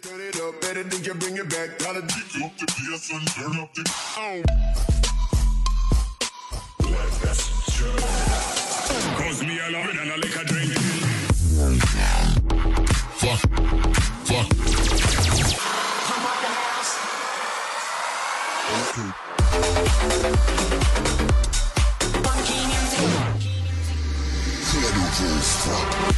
Turn it up, better than you bring it back. Gotta beat up the PS and turn up the. Oh. Cause me alone and I like a drink. Fuck. Fuck. Come out the house. Okay. Funky music. Incredible fuck.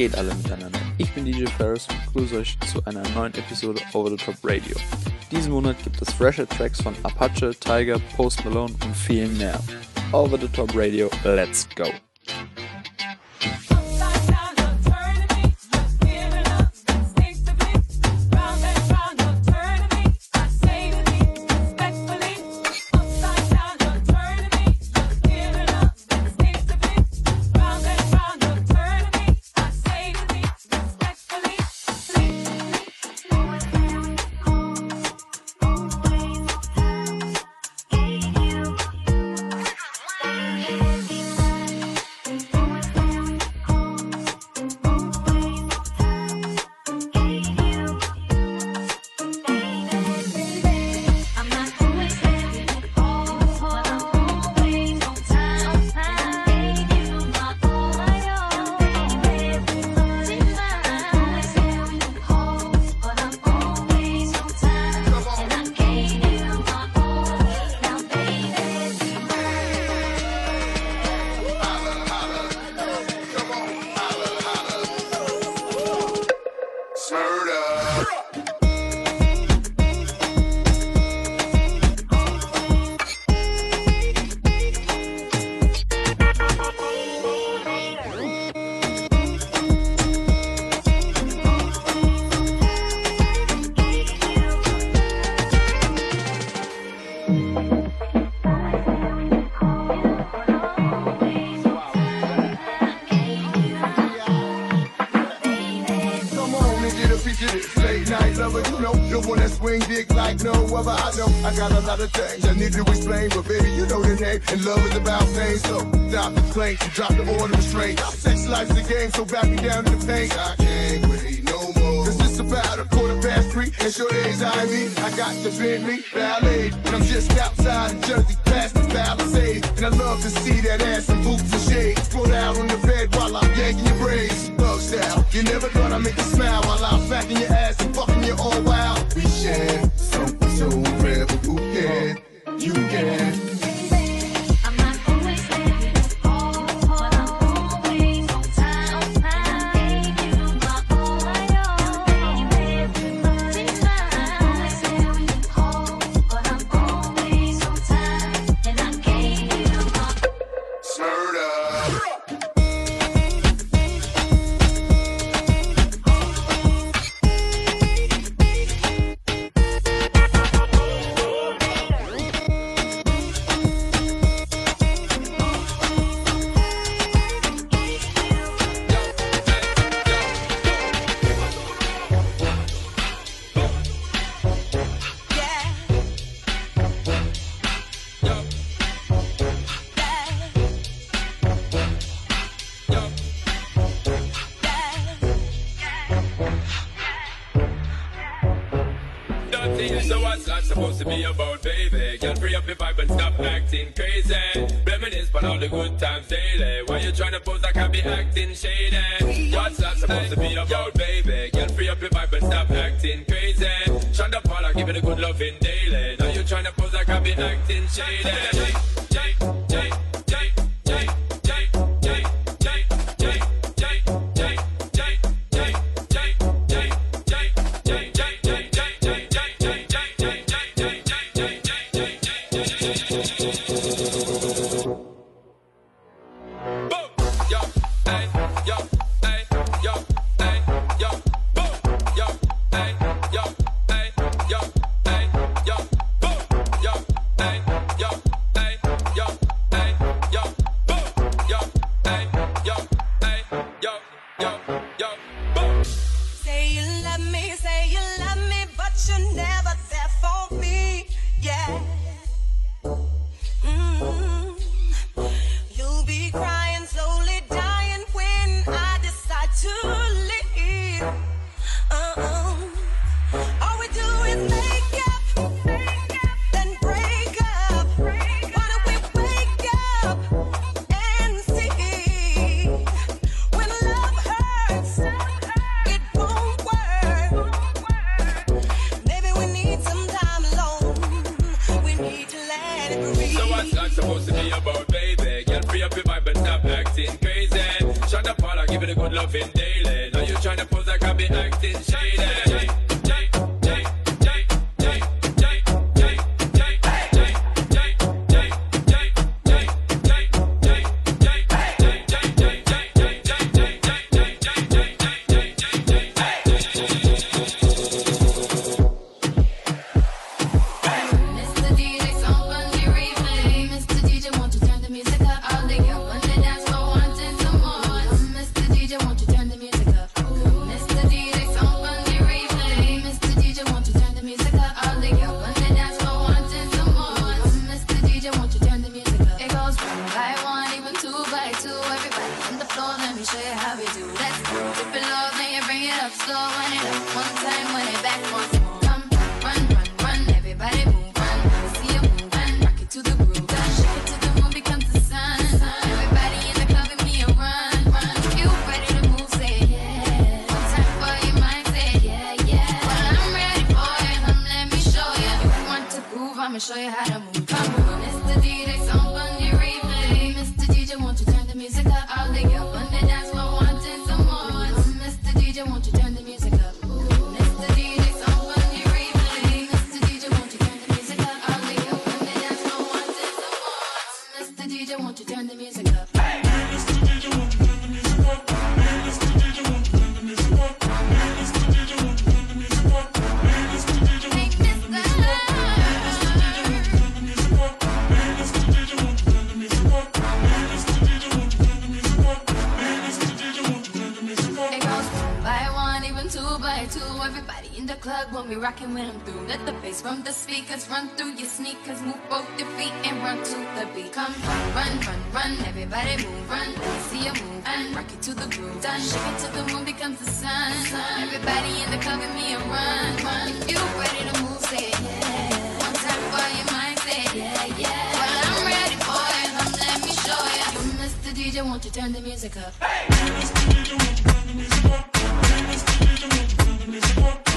Geht alle miteinander? Ich bin DJ Ferris und begrüße euch zu einer neuen Episode Over the Top Radio. Diesen Monat gibt es fresher Tracks von Apache, Tiger, Post Malone und vielen mehr. Over the Top Radio, let's go! Need to explain, but baby, you know the name. And love is about pain, so stop the complaints and drop the order of restraint. Sex life's a game, so back me down to the paint. I can't wait no more. Cause it's about a quarter past three, and sure days I mean, I got the Bentley Ballet, and I'm just outside in Jersey, past the Palisades. And I love to see that ass in boots and shades. Throw out on the bed while I'm yanking your braids. Thug style, you never thought I'd make you smile while I'm smacking your ass and fucking you all wild. We share something so rare, who can? You yo. boy to everybody in the club when we rockin' when I'm through. Let the bass from the speakers run through your sneakers. Move both your feet and run to the beat. Come run, run, run, run. Everybody move, run. See you move and rock it to the groove. Done. Shake it till the moon becomes the sun. Everybody in the club with me and run, run. If you ready to move, say yeah. One time for your mindset. say yeah, yeah. I'm ready, boy. Come let me show ya. Mr. DJ, won't you turn the music up? Hey, Mr. DJ, won't you turn the music up? Give me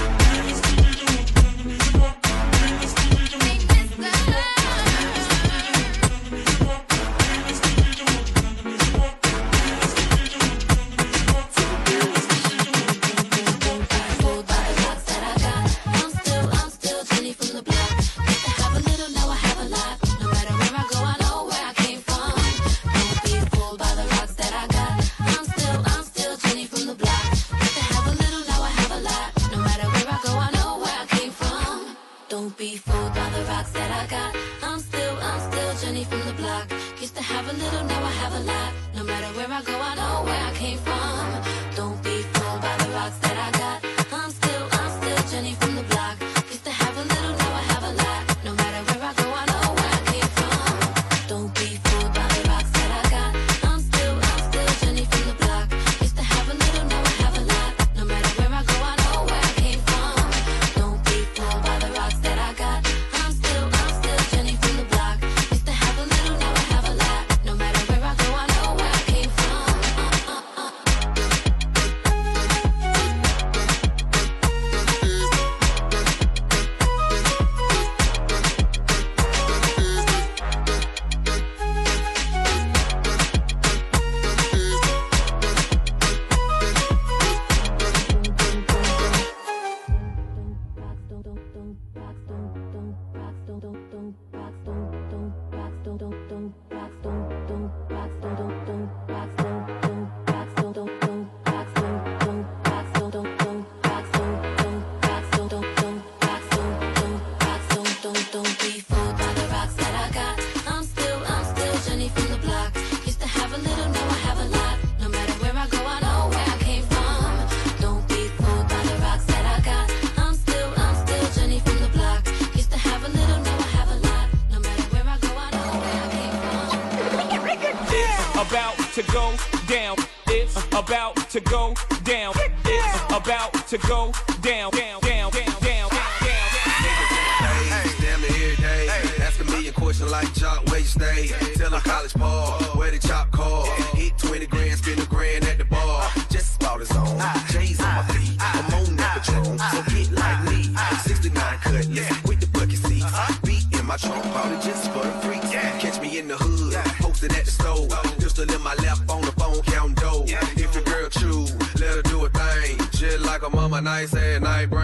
stay. Tell a college ball, where the chop call. Hit 20 grand, spend a grand at the bar. Just about his own. J's on my feet. I'm on that patrol. so get like me. 69 cut, yeah, with the bucket seats. Beat in my trunk, bought it just for the freaks. Catch me in the hood, posted at the store. Pistol in my lap, on the phone, counting dough. If the girl chew, let her do a thing. Shit like a mama, nice and night brain.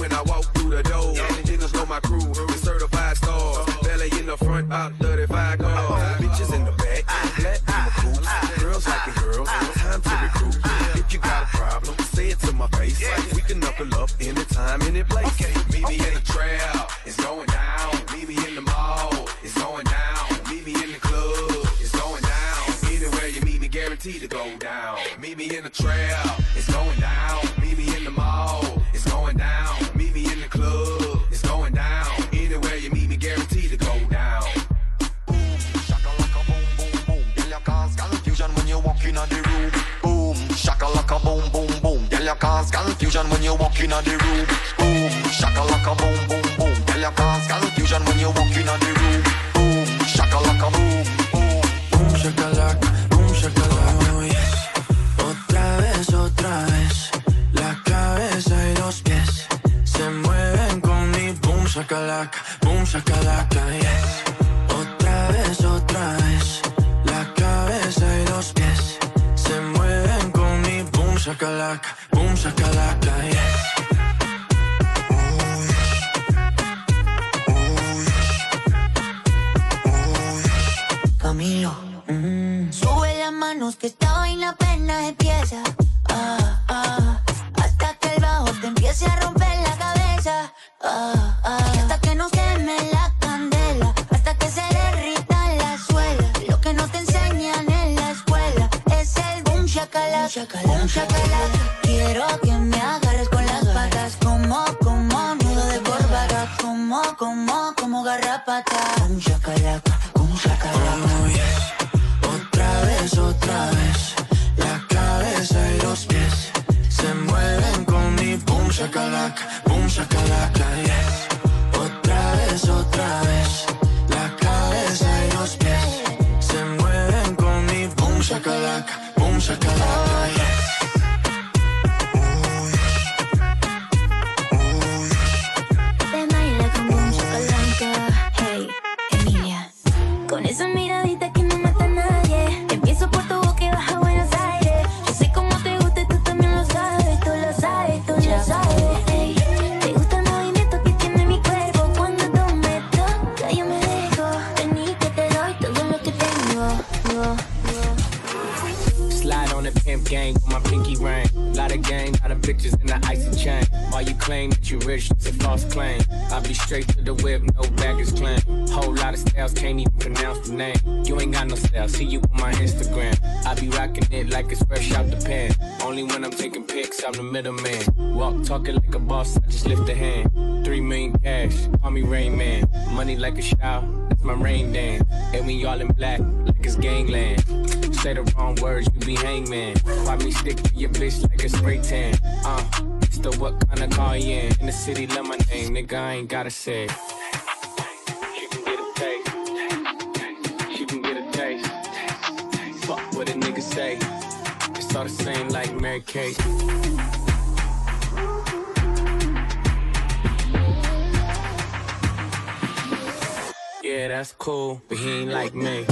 when I walk through the door. Niggas know my crew, we certified stars. Uh-huh. Belly in the front, about 35 cars. Uh-huh. Bitches in the back, ah. black people cool. Ah. Girls like the ah. girls, time to recruit. If you got a problem, say it to my face. We can knuckle up anytime, any place. Okay, meet me in the trail, it's going down. Meet me in the mall, it's going down. Meet me in the club, it's going down. Anywhere you meet me, guaranteed to go down. Meet me in the trail, it's going down. ya cause confusion when you walk in the room. Boom, shakalaka boom, boom, boom. Tell ya cause confusion when you walk in the room. hasta que no se la candela, hasta que se derrita la suela. Lo que no te enseñan en la escuela es el boom shakalaka, boom shakalaka. Quiero it like it's fresh out the pan. Only when I'm taking pics, I'm the middleman. Walk talking like a boss, I just lift a hand. Three million cash, call me Rain Man. Money like a shower, that's my rain dance. And we all in black, like it's gangland. Say the wrong words, you be hangman. Why me stick to your bitch like a spray tan? Uh, still what kind of car you in? In the city, love my name, nigga, I ain't gotta say. It's all the same like Mary Kate. Yeah, that's cool, but he ain't like me.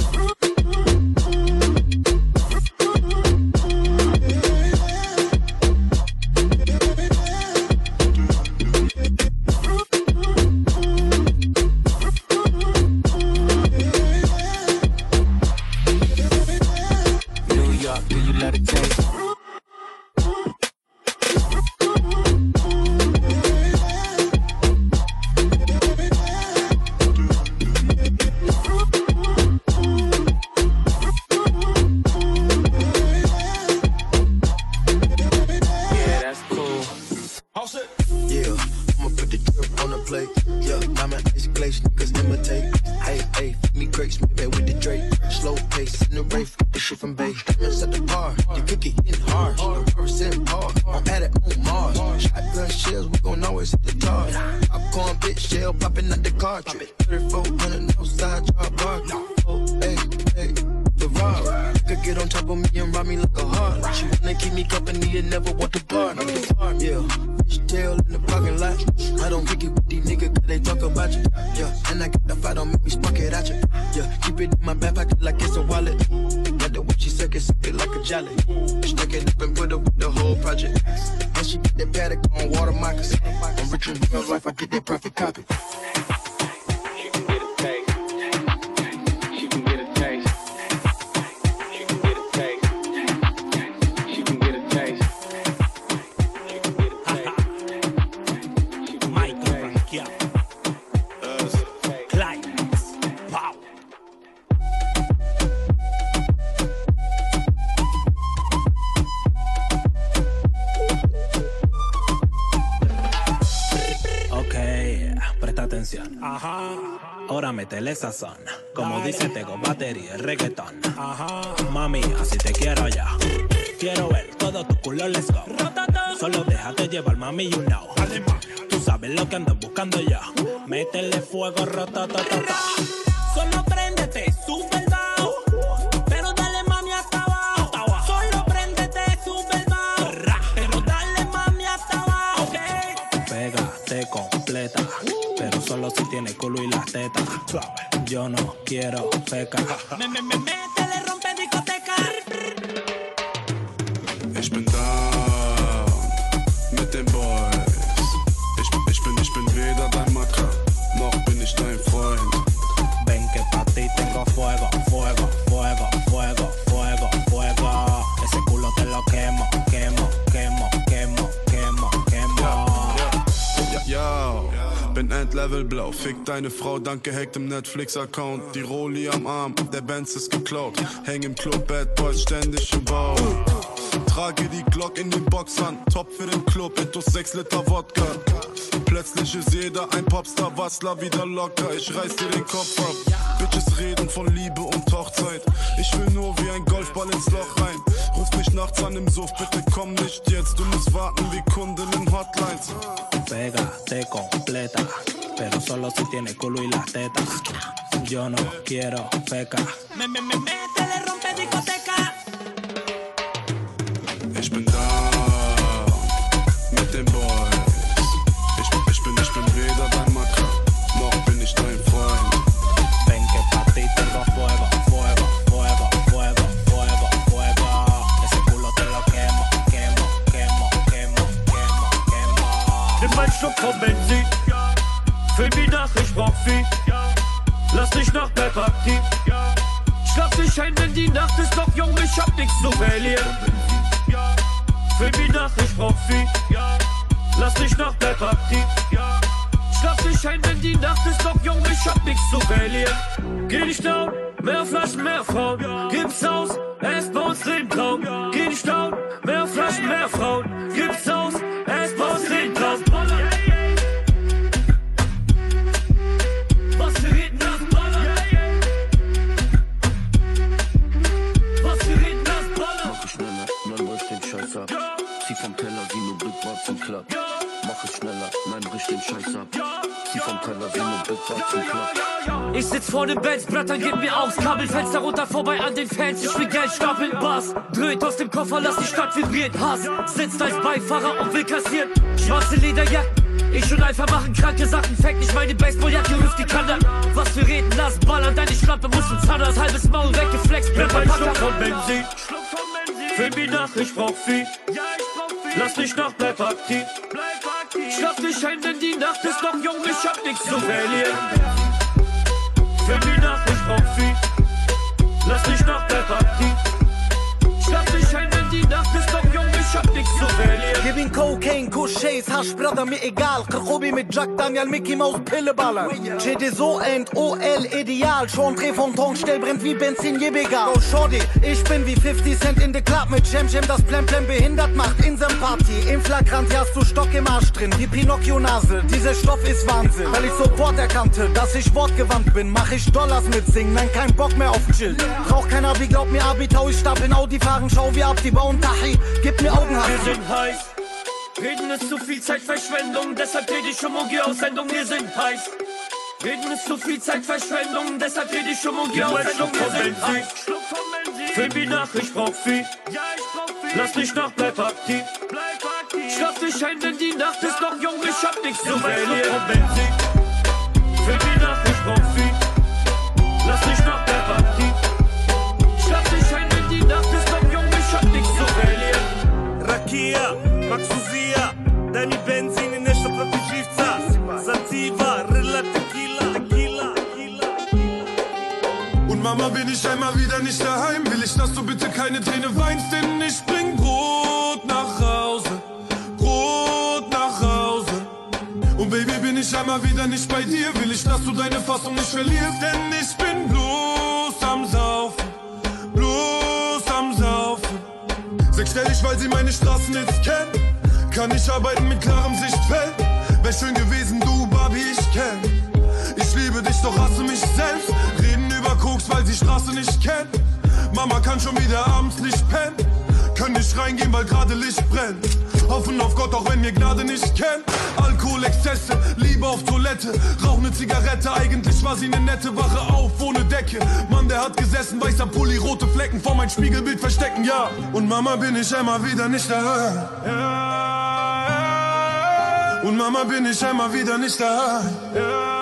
Me maybe with the Drake. Slow pace in the race, the shit from Bay. Llevar, mami, you know. Tú sabes lo que ando buscando yo. Métele fuego, rototototo. Solo préndete, bajo. Pero dale, mami, hasta abajo. Solo préndete, bajo. Pero dale, mami, hasta abajo. Pégate completa. Pero solo si tiene culo y las tetas. Yo no quiero feca. Me, me, me, Endlevel blau. Fick deine Frau, danke Hack im Netflix-Account. Die Rolli am Arm, der Benz ist geklaut. Häng im Club, Bad Boys ständig im Bau. Trage die Glock in den Boxern, top für den Club, intus 6 Liter Wodka. Plötzlich ist jeder ein Popstar, Wassler wieder locker, ich reiß dir den Kopf ab. Bitches reden von Liebe und Hochzeit. Ich will nur wie ein Golfball ins Loch rein. Ruf mich nachts an im Suff, bitte komm nicht jetzt, du musst warten wie Kunden in Hotlines. Pégate completa, pero solo si tiene culo y las tetas. Yo no quiero me, sitzt als Beifahrer und will kassieren. Schwarze Lederjacken. Ich und Alpha machen kranke Sachen. Fact, ich meine Baseballjacke, rüft die Kanne. Was wir reden, lass ballern. Deine Schlampe muss ins Zahnarzt. Halbes Maul weggeflext. Bleib Ein ein Schluck von Benzin. Füll mich nach, ich brauch viel. Lass dich nach, bleib aktiv. Schlaf dich ein, denn die Nacht ist noch jung. Ich hab nichts zu verlieren. Chase, Hasch, Brother, mir egal. Kachobi mit Jack Daniel, Mickey Mouse, Pille ballern. GDSO and OL ideal. Schon Dreh vom Tankstell brennt wie Benzin, je egal. Oh, Shorty, ich bin wie 50 Cent in the Club mit Jam Jam, das Plemplem behindert macht. In Party, im Flagrant, hast du Stock im Arsch drin. Die Pinocchio-Nase, dieser Stoff ist Wahnsinn. Weil ich sofort erkannte, dass ich wortgewandt bin, mach ich Dollars mit Singen, nein, kein Bock mehr auf Chill. Brauch kein Abi, glaub mir, Abi, tau ich Stab in Audi fahren, schau wie ab, die bauen Tachi, gib mir Augen, Wir sind heiß. Reden ist zu viel Zeitverschwendung, deshalb rede ich um und geh Sendung, wir sind heiß. Reden ist zu viel Zeitverschwendung, deshalb rede ich um und geh Sendung, Schluck wir von sind heiß. Füll mich nach, ich brauch viel. Lass dich nach, bleib aktiv. Schlaf dich ein, denn die Nacht ist noch jung, ich hab nichts zu verlieren. Füll mich nach, ich brauch viel. Lass dich nach, bleib aktiv. Schlaf dich ein, denn die Nacht ist noch jung, ich hab nichts zu verlieren. Rakia, Maxusia, Dani Benzin in nešto protiv živca Sativa, Rilla, Tequila, Tequila, Und Mama, bin ich einmal wieder nicht daheim, will ich, dass du bitte keine Träne weinst, denn ich bring Brot nach Hause, Brot nach Hause. Und Baby, bin ich einmal wieder nicht bei dir, will ich, dass du deine Fassung nicht verlierst, denn ich bin bloß am Saufen, Sechsstellig, weil sie meine Straßen jetzt kennt. Kann ich arbeiten mit klarem Sichtfeld. Wär schön gewesen, du Barbie, ich kenn. Ich liebe dich, doch hasse mich selbst. Reden über Koks, weil sie Straße nicht kennt. Mama kann schon wieder abends nicht pennen. Können nicht reingehen, weil gerade Licht brennt. Hoffen auf Gott, auch wenn wir Gnade nicht kennt. Alkohol, Exzesse, Liebe auf Toilette. Rauch ne Zigarette, eigentlich war sie ne nette Wache auf ohne Decke. Mann, der hat gesessen, weißer Pulli, rote Flecken vor mein Spiegelbild verstecken, ja. Und Mama bin ich einmal wieder nicht da. Und Mama bin ich einmal wieder nicht da. Und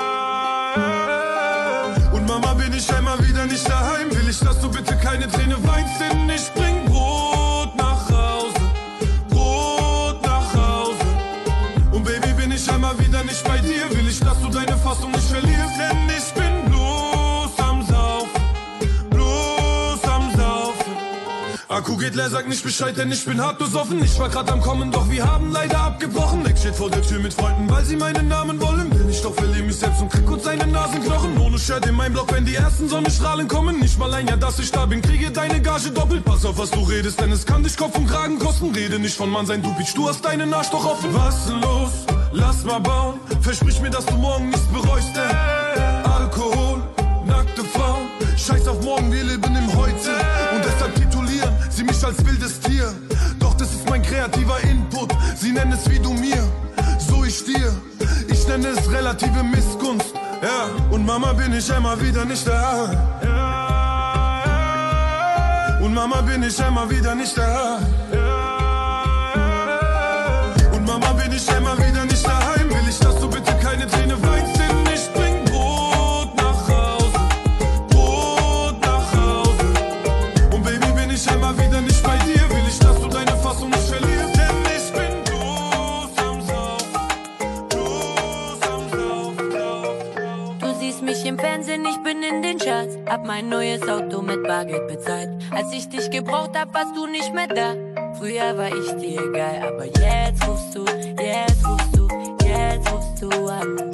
dass du nicht verlierst, denn ich bin bloß am Saufen. Bloß am Saufen. Akku geht leer, sag nicht Bescheid, denn ich bin hart besoffen. Ich war grad am Kommen, doch wir haben leider abgebrochen. Nick steht vor der Tür mit Freunden, weil sie meinen Namen wollen. Will ich doch verliere mich selbst und krieg kurz seine Nasenknochen. Ohne Shirt in meinem Block, wenn die ersten Sonnenstrahlen kommen. Nicht mal ein Jahr, dass ich da bin, kriege deine Gage doppelt. Pass auf, was du redest, denn es kann dich Kopf und Kragen kosten. Rede nicht von Mann sein, du Bitch, du hast deinen Arsch doch offen. Was los? Lass mal bauen. Versprich mir, dass du morgen nichts bereust, denn Alkohol, nackte Frauen. Scheiß auf morgen, wir leben im Heute. Und deshalb titulieren sie mich als wildes Tier. Doch das ist mein kreativer Input. Sie nennen es wie du mir, so ich dir. Ich nenne es relative Missgunst. Ja, und Mama bin ich einmal wieder nicht da. Und Mama bin ich einmal wieder nicht da. Mein neues Auto mit Bargeld bezahlt. Als ich dich gebraucht hab, warst du nicht mehr da. Früher war ich dir egal, aber jetzt rufst du, jetzt rufst du, jetzt rufst du an.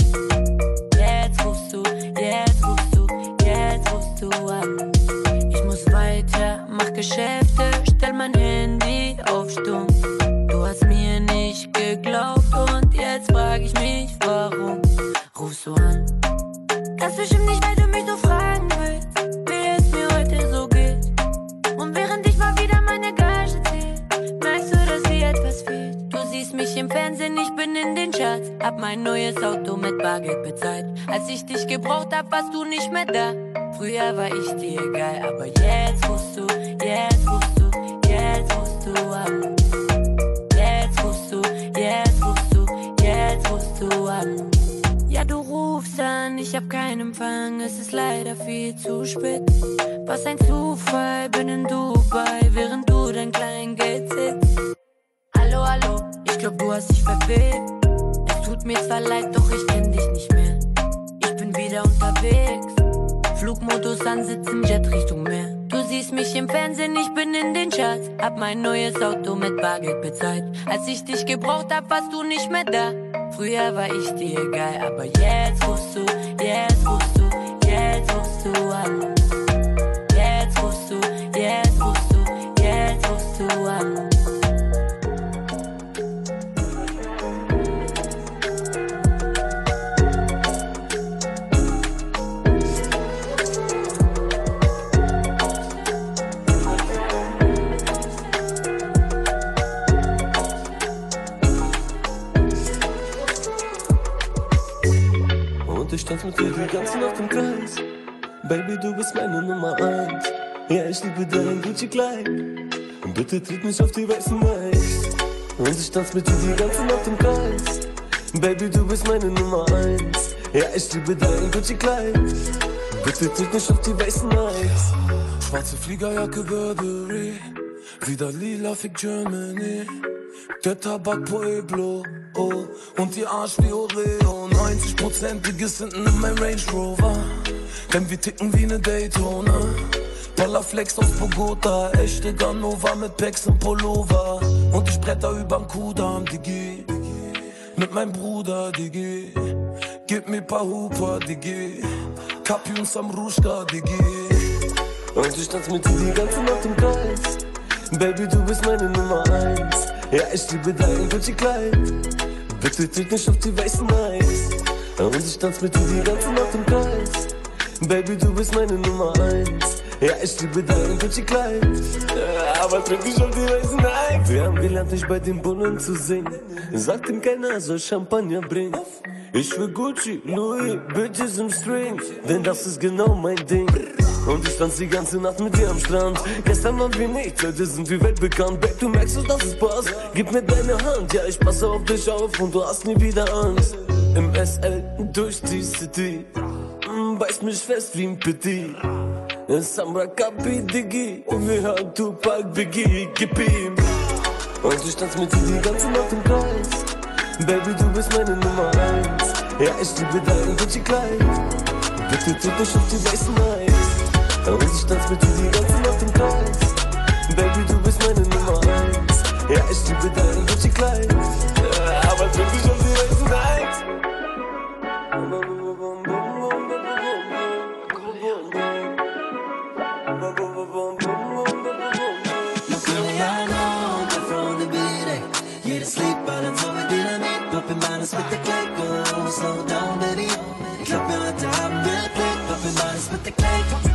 Jetzt rufst du, jetzt rufst du, jetzt rufst du an. Ich muss weiter, mach Geschäfte, Als ich dich gebraucht hab, warst du nicht mehr da. Früher war ich dir egal, aber jetzt rufst mehr da. Früher war ich dir egal, aber jetzt rufst du, jetzt rufst du, jetzt rufst du an. Jetzt rufst du, jetzt rufst du, jetzt rufst du an. Ganze Nacht im Kreis. Baby, du bist meine Nummer eins. Ja, ich liebe dein Gucci-Kleid. Und bitte tritt mich auf die weißen Eis. Und ich tanz mit dir die ganze Nacht im Kreis. Baby, du bist meine Nummer eins. Ja, ich liebe dein Gucci-Kleid. Bitte tritt mich auf die weißen Eis. Schwarze Fliegerjacke Burberry, wieder lila Fick Germany. Der Tabak Pueblo, oh, und die Arsch wie Oreo. 90%iges hinten in mein Range Rover. Denn wir ticken wie ne Daytona. Voller Flex aus Bogota, echte Ganova mit Packs und Pullover. Und ich bretter überm Kudamm, Digi. Mit meinem Bruder, Digi. Gib mir paar Huper, Digi. Kapi und Samruschka, Digi. Und ich tanz mit dir die ganze Nacht im Kreis. Baby, du bist meine Nummer eins. Ja, ich liebe dein Gucci-Kleid. Bitte tritt mich auf die weißen Eis. Und ich tanz mit dir die ganze Nacht im Kreis. Baby, du bist meine Nummer eins. Ja, ich liebe dein Gucci-Kleid. Ja, aber tritt mich auf die weißen Eis. Wir haben gelernt, nicht bei den Bullen zu singen. Sagt ihm keiner, er soll Champagner bringen. Ich will Gucci, Louis, Bitches im String. Denn das ist genau mein Ding. Und ich tanz die ganze Nacht mit dir am Strand. Gestern waren wir nicht, heute sind wir weltbekannt. Babe, du merkst dass es passt. Gib mir deine Hand, ja, ich passe auf dich auf und du hast nie wieder Angst. Im SL durch die City, mm, beiß mich fest wie ein Petit. Samra Kapi, Diggi, und wir hören Tupac, Biggie, gib ihm. Und ich tanz mit dir die ganze Nacht im Kreis. Baby, du bist meine Nummer eins. Ja, ich liebe dein Gucci-Kleid. Bitte tritt mich auf die weißen Eis. Und ich tanz mit dir die ganze Nacht im Kreis. Baby, du bist meine Nummer eins. Ja, ich liebe dein Gucci-Kleid. Ja, aber tritt mich auf die weißen Eis. Yeah, the sleep balance over dynamit Popping bottles with the cake oh, Slow down baby Klapp mir heute Abend wirklich Popping bottles with the cake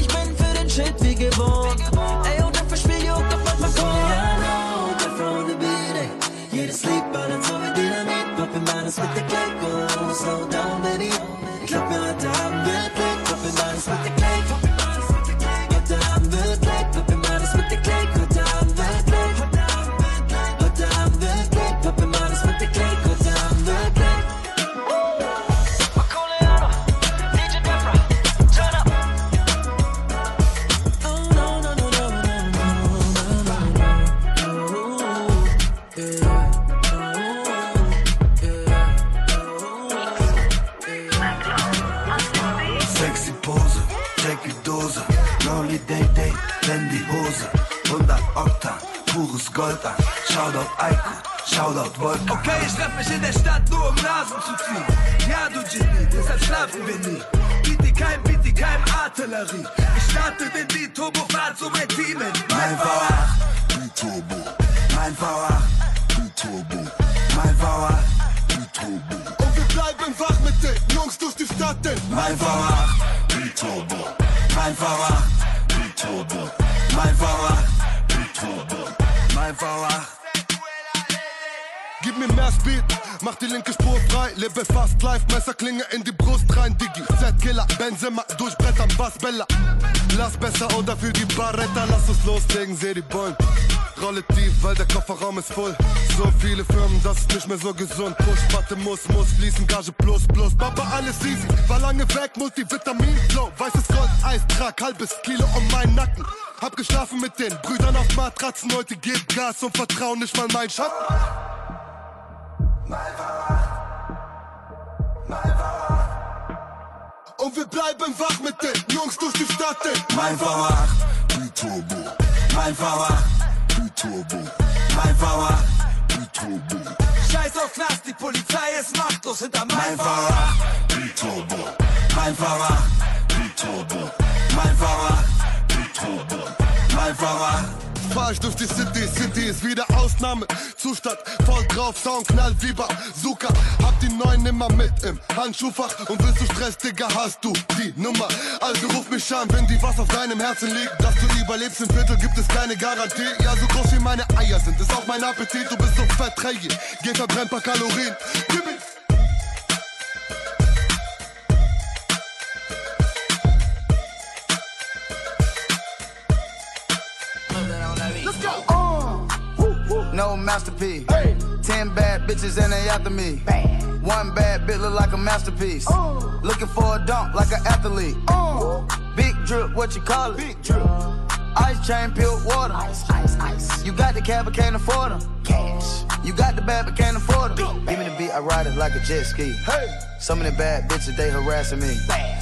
Ich bin für den Shit wie geboren. Ey, und dafür spiel Juck, doch manchmal Koreaner Different on the beat, ey Jedes Lied ballert so wie Dynamit. Poppin' Banners mit der oh Slow down, Shoutout Volkan. Okay, ich treff mich in der Stadt nur um Nasen zu ziehen. Ja, du Genie, deshalb schlafen wir nie. Bitte kein, bitte kein Artillerie. Ich starte den Beat, Turbo, fahr zu meinem Team in. Mein V8, B-Turbo, mein V8, B-Turbo, mein V8, B-Turbo, Und wir bleiben wach mit den Jungs durch die Stadt, denn mein V8, B-Turbo, mein V8, B-Turbo, mein V8, B-Turbo. mein V8. Gib mir mehr Speed, mach die linke Spur frei, lebe fast live, Messerklinge in die Brust rein, Diggi. Z-Killer, Benzema, durchbrettern, Bass Bella. Lass besser oder für die Barretta, lass uns loslegen, seh die Bullen. Rolle tief, weil der Kofferraum ist voll. So viele Firmen, das ist nicht mehr so gesund. Push, Patte muss, muss fließen, Gage plus, plus. Papa, alles easy, war lange weg, Multivitamin, Flow. Weißes Gold, Eis, trag halbes Kilo um meinen Nacken. Hab geschlafen mit den Brüdern auf Matratzen, heute geht Gas und vertrauen nicht mal mein Schatten. Und wir bleiben wach mit den Jungs durch die Stadt. Ey. Mein Verwacht, die Turbo. Mein Verwacht, die Turbo. Mein Verwacht, die Turbo. Scheiß auf Knast, die Polizei ist machtlos hinter mein Verwacht, die Turbo. Mein Verwacht, die Turbo. Mein Verwacht, die Turbo. Mein Verwacht. Fahr ich durch die City, City ist wieder Ausnahmezustand. Voll drauf, Sound knallt wie Bazooka. Hab die neuen immer mit im Handschuhfach. Und willst du Stress, Digga, hast du die Nummer. Also ruf mich an, wenn die was auf deinem Herzen liegt. Dass du überlebst im Viertel, gibt es keine Garantie. Ja, so groß wie meine Eier sind, ist auch mein Appetit. Du bist so fett, geh verbrenn paar Kalorien. Gib No masterpiece. Ten bad bitches and they after me. One bad bitch look like a masterpiece. Looking for a dunk like an athlete. Big drip, what you call it? Big drip. Ice chain, peeled water. Ice, ice, ice. You got the cab, but can't afford them. Cash. You got the bad, but can't afford them. Give me the beat, I ride it like a jet ski. Hey. Some of the bad bitches, they harassing me.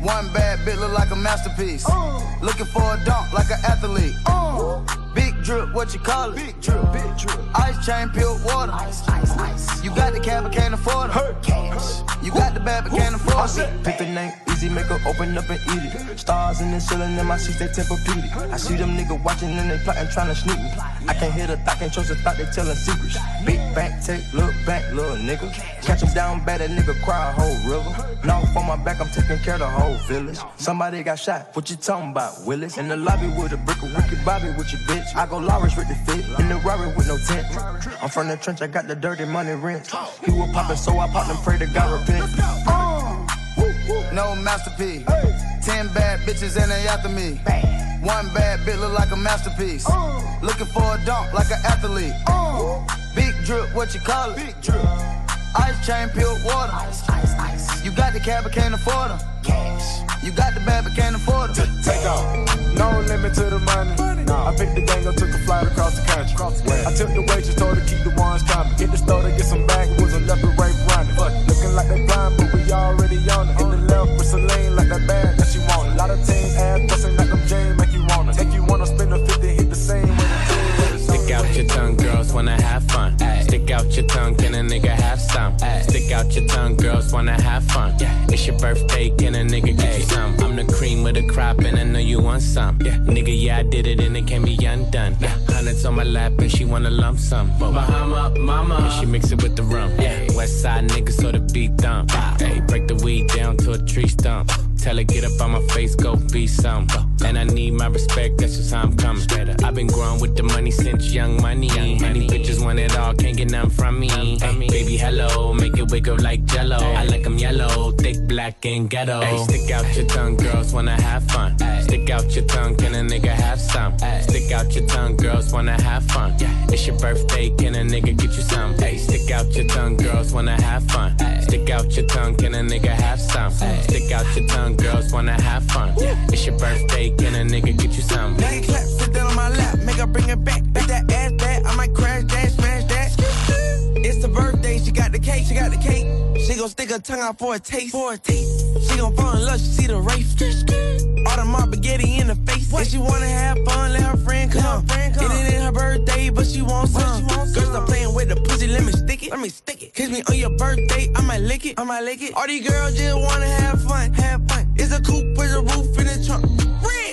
One bad bit look like a masterpiece. Looking for a dunk like an athlete. Big drip, what you call it? Big drip, big drip. Ice chain, peeled water. Ice, ice, ice. You got the cab, but can't afford it. Cash. You got the bad, but can't afford it. Pick the name, easy, make her open up and eat it. Stars in the ceiling in my seats, they tempur-pedic. I see them niggas watching and they plotting, trying to sneak me. I can't hear the thought, can't trust the thought, they telling secrets. Big bank, take, look back, little nigga. Catch him down bad, that nigga cry a whole river. Now for my back, I'm taking care of the whole village. Somebody got shot, what you talking about, Willis? In the lobby with a brick of wicked Bobby with your bitch. I go Lawrence with the fit, in the Rari with no tent. I'm from the trench, I got the dirty money rent. He was popping, so I popped and pray to God repent. No masterpiece. Ten bad bitches and they after me. One bad bitch look like a masterpiece. Uh. Looking for a dunk like an athlete. Uh. Big drip, what you call it? Big drip. Ice chain, pure water. Ice. You got the cab, but can't afford them. Cash. You got the bad, but can't afford them. Take off. No limit to the money. I picked the gang up, took a flight across the country. I took the waitress, told her keep the ones coming. Hit the store to get some backwoods and left and right running. Looking like they blind, but we already on it. In the left with Celine, like that bag that she wanted. Lot of team ass busting like them Jane, make you wanna. Make you wanna spend a 50, hit the same way the team. Stick out your tongue, girls wanna have fun. Stick out your tongue, can a nigga have some? Stick out your tongue, girls wanna have fun. It's your birthday, can a nigga get you some? I'm the cream of the crop, and I know you want some. Yeah. Nigga, yeah, I did it, and it can be undone. Hundreds on my lap, and she wanna lump sum. Bahama, mama, and she mix it with the rum. Yeah. West side niggas, so the beat dump. Hey, break the weed down to a tree stump. Tell her get up on my face, go be some. And I need my respect, that's just how I'm coming. I've been growing with the money since young money. Many bitches want it all, can't get nothing from me. Hey, baby, hello, wiggle like jello. I like 'em yellow, thick, black, and ghetto. Hey, stick out your tongue, girls wanna have fun. Stick out your tongue, can a nigga have some? Stick out your tongue, girls wanna have fun. It's your birthday, can a nigga get you some? Hey, stick out your tongue, girls wanna have fun. Stick out your tongue, can a nigga have some? Stick out your tongue, girls wanna have fun. It's your birthday, can a nigga get you some? Now you clap, sit down on my lap, make her bring it back. Back that ass back, I might crash that, smash that. It's the birthday, she got the cake, she got the cake. She gon' stick her tongue out for a taste, for a taste. She gon' fall in love, she see the race. All the mob spaghetti in the face. If she wanna have fun, let her friend come. It ain't her birthday, but she wants some. Girl, stop playing with the pussy, let me stick it. Let me stick it. Kiss me on your birthday, I might lick it. I might lick it. All these girls just wanna have fun, have fun. It's a coupe with a roof in the trunk.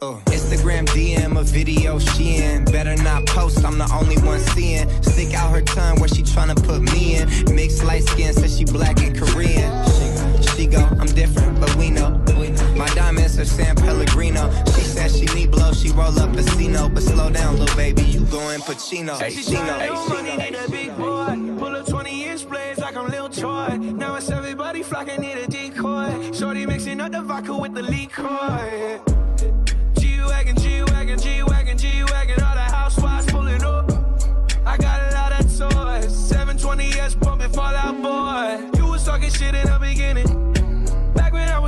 Uh. Instagram DM a video she in. Better not post, I'm the only one seeing. Stick out her tongue where she tryna put me in. Mixed light skin, says she black and Korean. She, go, I'm different, but we know. My diamonds are San Pellegrino. She said she need blow, she roll up Casino. But slow down, little baby, you going Pacino. She tryna know money, need a big boy. Pull up 20 inch blades like I'm Lil Troy. Now it's everybody flocking, need a decoy. Shorty mixing up the vodka with the liquor.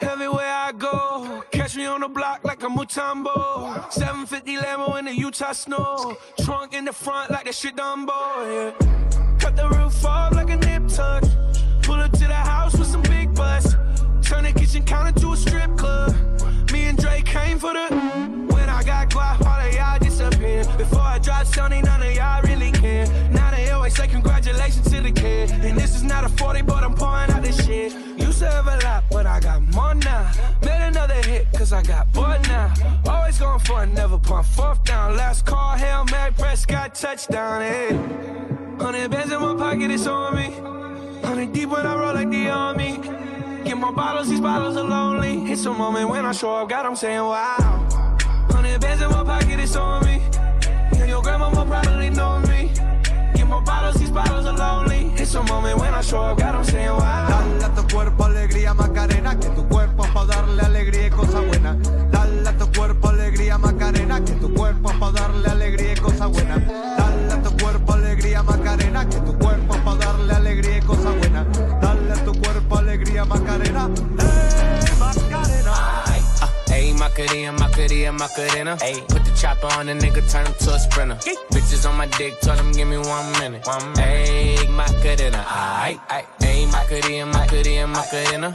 Everywhere I go, catch me on the block like a Mutombo. 750 Lambo in the Utah snow. Trunk in the front like that shit Dumbo, yeah. Cut the roof off like a nip tuck. Pull up to the house with some big butts. Turn the kitchen counter to a strip club. Me and Drake came for the. When I got guap, all of y'all disappear. Before I dropped Sony, punt fourth down. Last call, Hail Mary, Prescott, touchdown, hey. Hundred bands in my pocket, it's on me. Hundred deep when I roll like the army. Get my bottles, these bottles are lonely. It's a moment when I show up, God, I'm saying wow. Hundred bands in my pocket, it's on me. Yeah, your grandma probably know me. Get more bottles, these bottles are lonely. It's a moment when I show up, God, I'm saying wow. Dale a tu cuerpo alegría Macarena, que tu cuerpo pa' darle alegría y cosa buena. Alegría Macarena, que tu cuerpo es pa' darle alegría y cosa buena. Dale a tu cuerpo alegría Macarena, que tu cuerpo es pa' darle alegría y cosa buena. Dale a tu cuerpo alegría Macarena, eh Macarena. Ayy, Macarena, Macarena, Macarena. Ayy, put the chopper on the nigga, turn him to a sprinter. Bitches on my dick, told him give me one minute. One minute. Ayy, Macarena, aight, aight. Ayy, Macarena, Macarena, Macarena.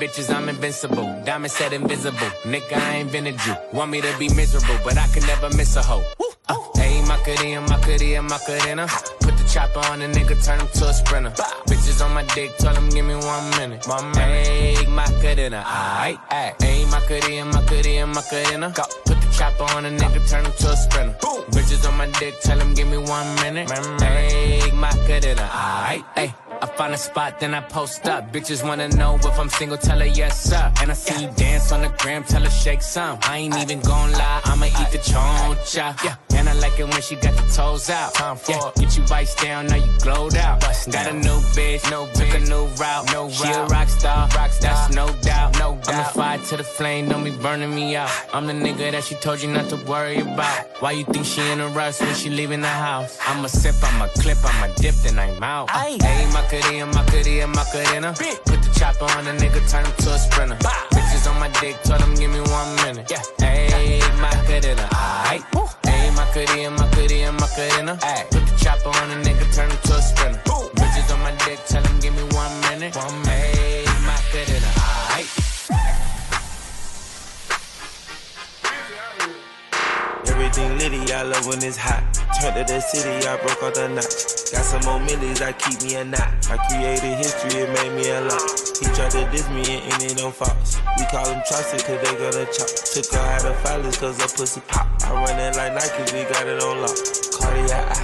bitches, I'm invincible. Diamond said invisible. Nigga, I ain't been a Jew. Want me to be miserable, but I can never miss a hoe. Uh, Ayy, Macarena, Macarena, Macarena. Put the chopper on a nigga, turn him to a sprinter. Bitches on my dick, tell him give me one minute. One minute. Ayy, Macarena, aight, ayy. Ayy, Macarena, Macarena, Macarena. Put the chopper on a nigga, turn him to a sprinter. Bitches on my dick, tell him give me one minute. Ayy, Macarena, aight, ayy. Find a spot, then I post up. Bitches wanna know if I'm single, tell her yes, sir. And I see you dance on the gram, tell her shake some. I ain't even gon' lie, I'ma eat the choncha. Yeah. And I like it when she got the toes out. Time for yeah. Get you bites down, now you glowed out. got a new bitch, no took a new route. No she a rock star, rock star. that's no doubt. No doubt. I'm a fire to the flame, don't be burning me out. I'm the nigga that she told you not to worry about. Why you think she in a rush when she leaving the house? I'm a sip, I'm a clip, I'm a dip, then I'm out. Ayy, Macarena, Macarena, Macarena. Put the chopper on the nigga, turn him to a sprinter. Bitches on my dick, told him give me one minute. Yeah, ayy, Macarena, aight. Ayy, Macarena, Macarena, Macarena. Ayy, put the chopper on a nigga, turn him to a sprinter. Bitches on my dick, tell him give me one minute. One minute. Ayy, Macarena, aight. Everything litty, I love when it's hot. Turned to the city, I broke all the notch. Got some more millies, I keep me a knot. I created history, it made me a lot. He tried to diss me and ended on Fox. We call him trusted cause they gonna chop. Took her out of filers cause her pussy pop. I run it like Nike, we got it on lock. Cardiac.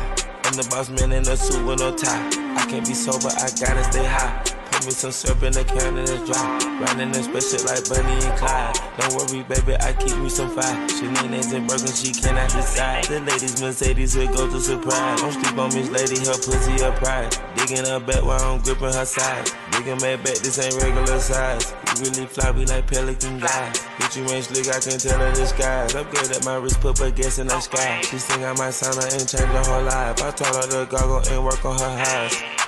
I'm the boss man in a suit with no tie. I can't be sober, I gotta stay high. Put me some syrup in the can and it's dry. Riding this special like Bonnie and Clyde. Don't worry, baby, I keep me some fire. She Shenanigans and broken, she cannot decide. The ladies Mercedes will go to surprise. Don't sleep on this Lady, her pussy a pride. Digging her back while I'm gripping her sides. Digging my back, this ain't regular size. You really fly, we like pelican guys. Bitch, you ain't slick, I can tell her disguise. Upgrade at my wrist, put her gas in the sky. She think I might sign her and change her whole life. I told her to goggle and work on her eyes.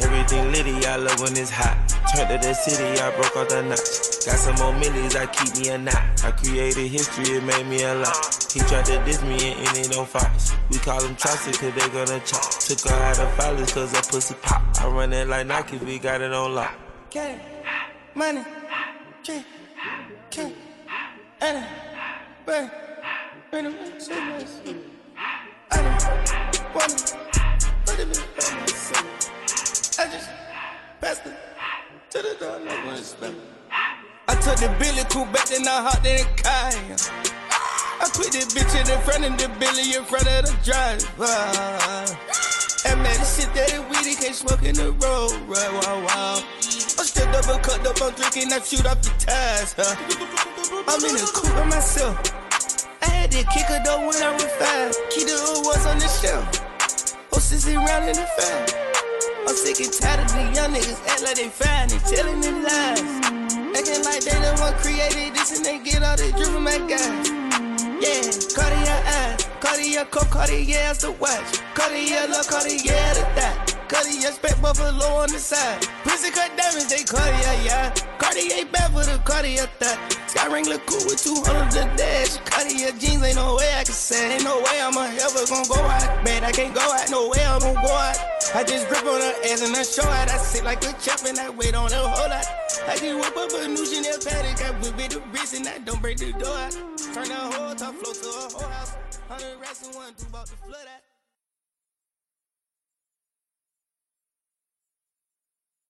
Everything litty, I love when it's hot. Turned to the city, I broke all the knots. Got some more millies, I keep me a knot. I created history, it made me a lot. He tried to diss me and ended on Fox. We call him trusted cause they gonna chop. Took her out of filers cause her pussy pop. I run it like Nike, we got it on lock. Get it, money, G, K, Anna, Bang, Bang, Bang, Bang, I don't wanna, put it in myself. I just passed it to the door, no one spell. I took the Billy cool back, then I hopped in the car. I put this bitch in the front of the Billy in front of the driver. And man, this shit that it weedy can't smoke in the road, right? Wow, wow. I'm stepped up and cut up, I'm drinking, I shoot off the tires, huh? I'm in the coupe by myself. I had to kick her though when I was five. The old was on the shelf. Oh, sissy round in the fan. I'm sick and tired of the young niggas act like they fine and telling them lies. Acting like they the one created this and they get all the drip from my guys. Yeah, Cartier eyes, Cartier coat, Cartier the watch. Cartier love, Cartier the dot. Cartier spec buffalo on the side. Pussy cut diamonds, they Cartier, yeah. Cartier bad for the Cartier thought. Sky ring look cool with 200 the dash. Cartier jeans, ain't no way I can say. Ain't no way I'm ever gonna go out. Man, I can't go out, no way I'm gonna go out. I just grip on her ass and I show out. I sit like a chop and I wait on her whole lot. I just whip up a new Chanel paddock. I whip it the wrist and I don't break the door out. Turn the whole top floor to a whole house. Hundred racks and one, two about to flood out.